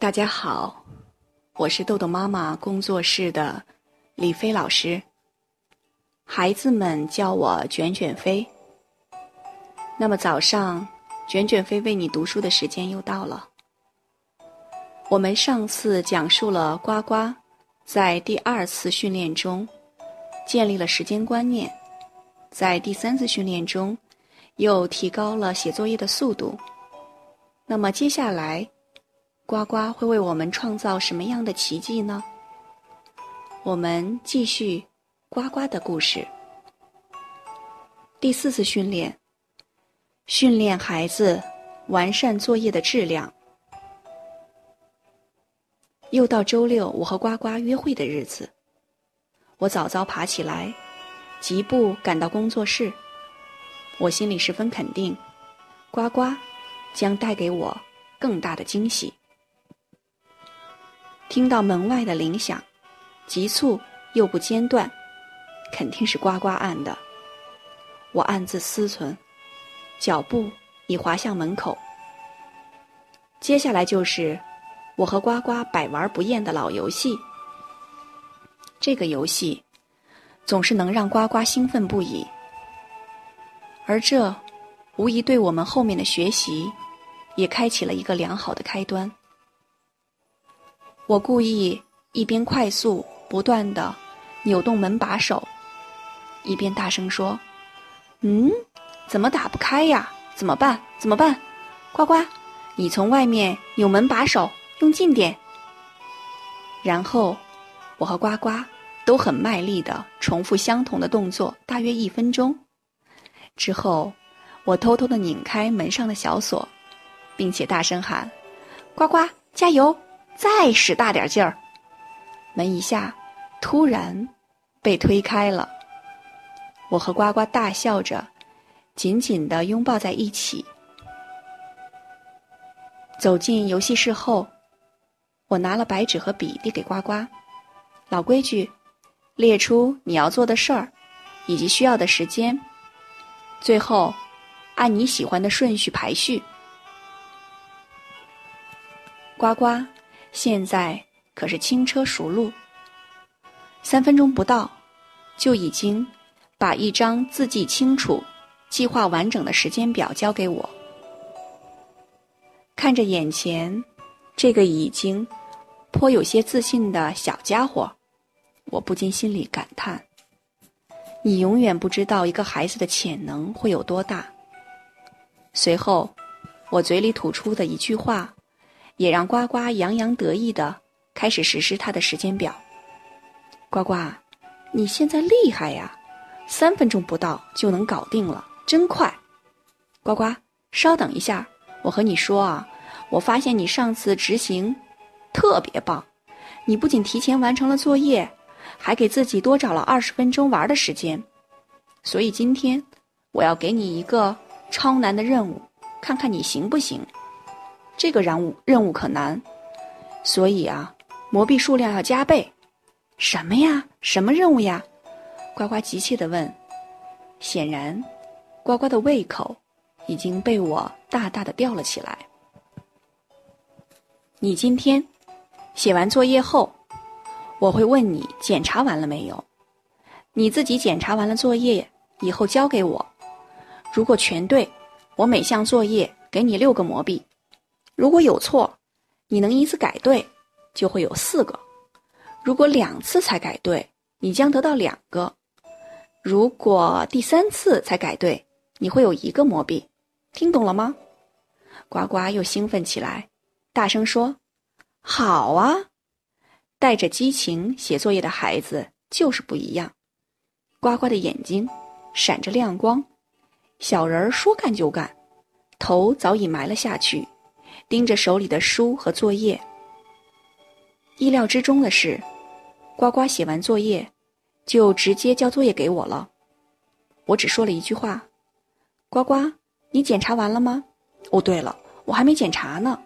大家好，我是豆豆妈妈工作室的李飞老师。孩子们叫我卷卷飞。那么早上，卷卷飞为你读书的时间又到了。我们上次讲述了呱呱在第二次训练中建立了时间观念，在第三次训练中又提高了写作业的速度。那么接下来。呱呱会为我们创造什么样的奇迹呢？我们继续呱呱的故事。第四次训练，训练孩子完善作业的质量。又到周六，我和呱呱约会的日子。我早早爬起来，疾步赶到工作室。我心里十分肯定，呱呱将带给我更大的惊喜。听到门外的铃响，急促又不间断，肯定是呱呱按的。我暗自思忖，脚步已滑向门口。接下来就是我和呱呱百玩不厌的老游戏。这个游戏总是能让呱呱兴奋不已，而这无疑对我们后面的学习也开启了一个良好的开端。我故意一边快速不断的扭动门把手，一边大声说：“嗯，怎么打不开呀？怎么办？怎么办？呱呱，你从外面扭门把手，用劲点。”然后，我和呱呱都很卖力的重复相同的动作，大约一分钟。之后，我偷偷的拧开门上的小锁，并且大声喊：“呱呱，加油！”再使大点劲儿，门一下突然被推开了。我和呱呱大笑着，紧紧的拥抱在一起。走进游戏室后，我拿了白纸和笔递给呱呱。老规矩，列出你要做的事儿，以及需要的时间，最后按你喜欢的顺序排序。呱呱。现在可是轻车熟路，三分钟不到，就已经把一张字迹清楚、计划完整的时间表交给我。看着眼前这个已经颇有些自信的小家伙，我不禁心里感叹：你永远不知道一个孩子的潜能会有多大。随后，我嘴里吐出的一句话。也让呱呱洋洋得意的开始实施他的时间表。呱呱，你现在厉害呀，三分钟不到就能搞定了，真快！呱呱，稍等一下，我和你说啊，我发现你上次执行特别棒，你不仅提前完成了作业，还给自己多找了二十分钟玩的时间。所以今天我要给你一个超难的任务，看看你行不行。这个任务任务可难，所以啊，魔币数量要加倍。什么呀？什么任务呀？呱呱急切地问。显然，呱呱的胃口已经被我大大的吊了起来。你今天写完作业后，我会问你检查完了没有。你自己检查完了作业以后交给我。如果全对，我每项作业给你六个魔币。如果有错，你能一次改对，就会有四个；如果两次才改对，你将得到两个；如果第三次才改对，你会有一个魔币。听懂了吗？呱呱又兴奋起来，大声说：“好啊！”带着激情写作业的孩子就是不一样。呱呱的眼睛闪着亮光，小人儿说干就干，头早已埋了下去。盯着手里的书和作业，意料之中的是，呱呱写完作业，就直接交作业给我了。我只说了一句话：“呱呱，你检查完了吗？”哦，对了，我还没检查呢。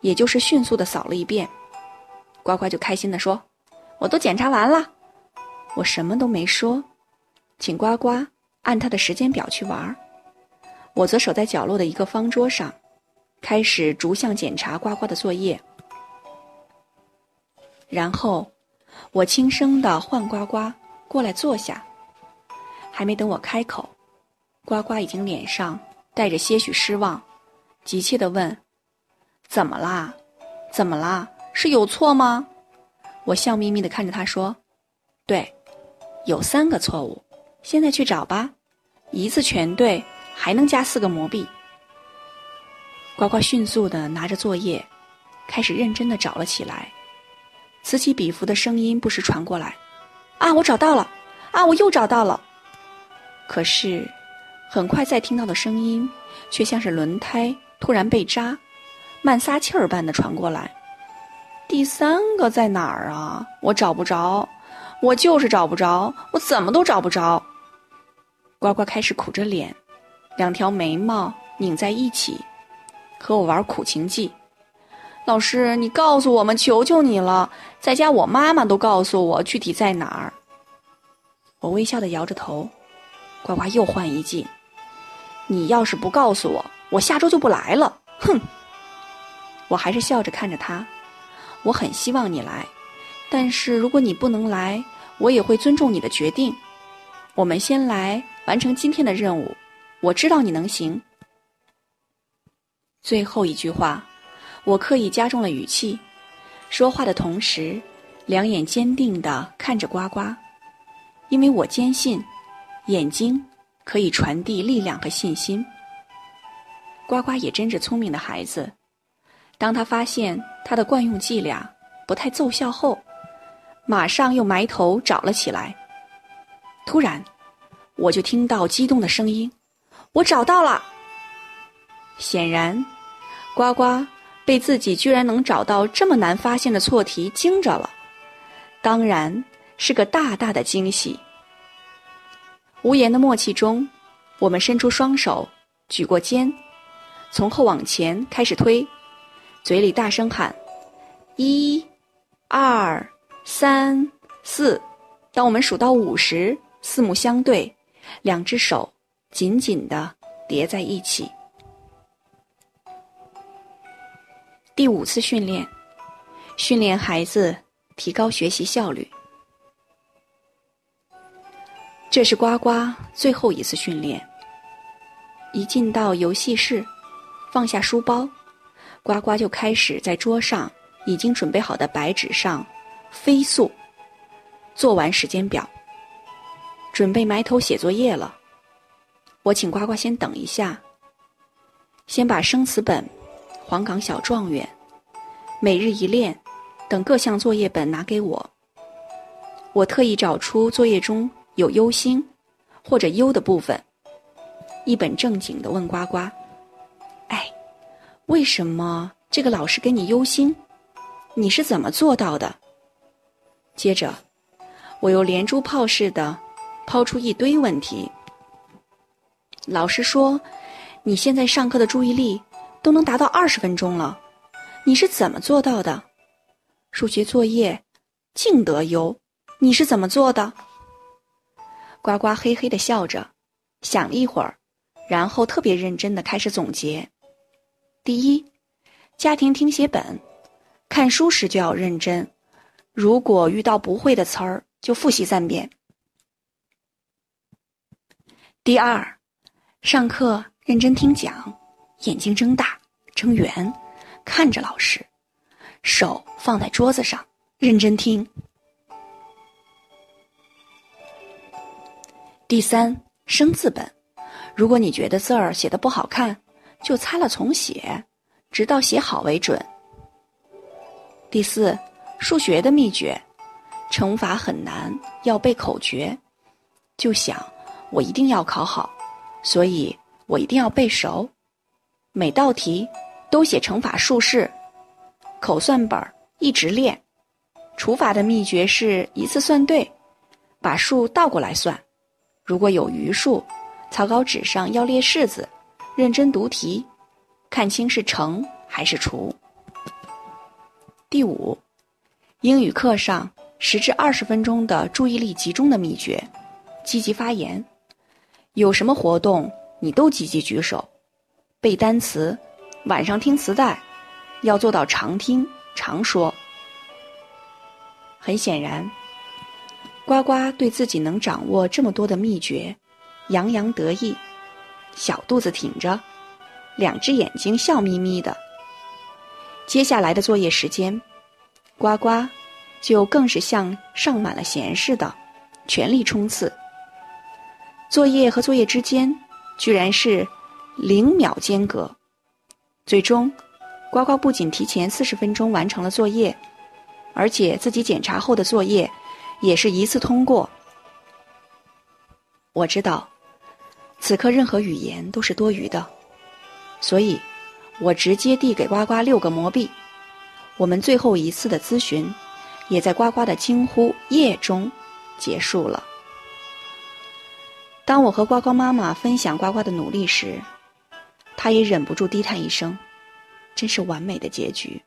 也就是迅速的扫了一遍，呱呱就开心的说：“我都检查完了。”我什么都没说，请呱呱按他的时间表去玩。我则守在角落的一个方桌上。开始逐项检查呱呱的作业。然后，我轻声的唤呱呱过来坐下。还没等我开口，呱呱已经脸上带着些许失望，急切的问：“怎么啦？怎么啦？是有错吗？”我笑眯眯的看着他说：“对，有三个错误，现在去找吧，一次全对，还能加四个魔币。”呱呱迅速的拿着作业，开始认真的找了起来。此起彼伏的声音不时传过来：“啊，我找到了！啊，我又找到了！”可是，很快再听到的声音，却像是轮胎突然被扎，慢撒气儿般的传过来：“第三个在哪儿啊？我找不着，我就是找不着，我怎么都找不着。”呱呱开始苦着脸，两条眉毛拧在一起，和我玩苦情计。老师，你告诉我们，求求你了！在家，我妈妈都告诉我具体在哪儿。我微笑的摇着头。呱呱又换一计，你要是不告诉我，我下周就不来了。哼！我还是笑着看着他。我很希望你来，但是如果你不能来，我也会尊重你的决定。我们先来完成今天的任务。我知道你能行。最后一句话。我刻意加重了语气，说话的同时，两眼坚定地看着呱呱，因为我坚信，眼睛可以传递力量和信心。呱呱也真是聪明的孩子，当他发现他的惯用伎俩不太奏效后，马上又埋头找了起来。突然，我就听到激动的声音：“我找到了！”显然，呱呱。被自己居然能找到这么难发现的错题惊着了，当然是个大大的惊喜。无言的默契中，我们伸出双手，举过肩，从后往前开始推，嘴里大声喊：“一、二、三、四。”当我们数到五时，四目相对，两只手紧紧地叠在一起。第五次训练，训练孩子提高学习效率。这是呱呱最后一次训练。一进到游戏室，放下书包，呱呱就开始在桌上已经准备好的白纸上飞速做完时间表，准备埋头写作业了。我请呱呱先等一下，先把生词本。《黄冈小状元》《每日一练》等各项作业本拿给我。我特意找出作业中有忧心或者忧的部分，一本正经的问呱呱：“哎，为什么这个老师给你忧心？你是怎么做到的？”接着，我又连珠炮似的抛出一堆问题。老师说：“你现在上课的注意力。”都能达到二十分钟了，你是怎么做到的？数学作业净得优，你是怎么做的？呱呱嘿嘿的笑着，想了一会儿，然后特别认真的开始总结：第一，家庭听写本，看书时就要认真，如果遇到不会的词儿，就复习三遍；第二，上课认真听讲。眼睛睁大、睁圆，看着老师，手放在桌子上，认真听。第三，生字本，如果你觉得字儿写的不好看，就擦了重写，直到写好为准。第四，数学的秘诀，乘法很难，要背口诀，就想我一定要考好，所以我一定要背熟。每道题都写乘法竖式，口算本儿一直练。除法的秘诀是一次算对，把数倒过来算。如果有余数，草稿纸上要列式子，认真读题，看清是乘还是除。第五，英语课上十至二十分钟的注意力集中的秘诀，积极发言。有什么活动你都积极举手。背单词，晚上听磁带，要做到常听常说。很显然，呱呱对自己能掌握这么多的秘诀，洋洋得意，小肚子挺着，两只眼睛笑眯眯的。接下来的作业时间，呱呱就更是像上满了弦似的，全力冲刺。作业和作业之间，居然是零秒间隔。最终，呱呱不仅提前四十分钟完成了作业，而且自己检查后的作业也是一次通过。我知道，此刻任何语言都是多余的，所以。我直接递给呱呱六个魔币，我们最后一次的咨询，也在呱呱的惊呼“耶”中结束了。当我和呱呱妈妈分享呱呱的努力时，他也忍不住低叹一声：“真是完美的结局。”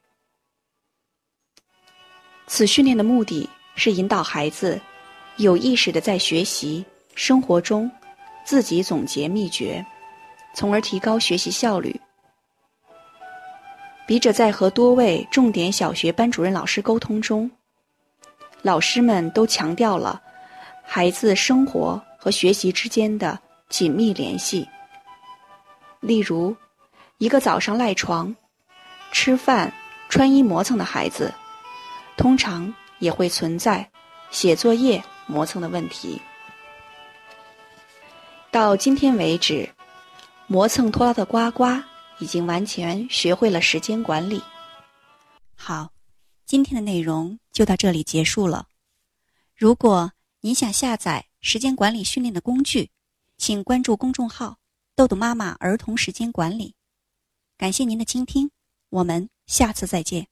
此训练的目的是引导孩子有意识的在学习生活中自己总结秘诀，从而提高学习效率。笔者在和多位重点小学班主任老师沟通中，老师们都强调了孩子生活和学习之间的紧密联系。例如，一个早上赖床、吃饭、穿衣磨蹭的孩子，通常也会存在写作业磨蹭的问题。到今天为止，磨蹭拖拉的呱呱。已经完全学会了时间管理。好，今天的内容就到这里结束了。如果您想下载时间管理训练的工具，请关注公众号“豆豆妈妈儿童时间管理”。感谢您的倾听，我们下次再见。